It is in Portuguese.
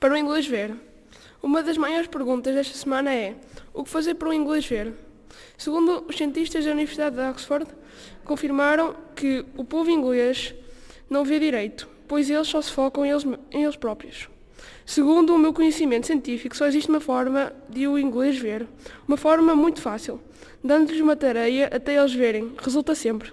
Para o inglês ver. Uma das maiores perguntas desta semana é: o que fazer para o inglês ver? Segundo os cientistas da Universidade de Oxford, confirmaram que o povo inglês não vê direito, pois eles só se focam em eles, em eles próprios. Segundo o meu conhecimento científico, só existe uma forma de o inglês ver. Uma forma muito fácil. Dando-lhes uma tareia até eles verem. Resulta sempre.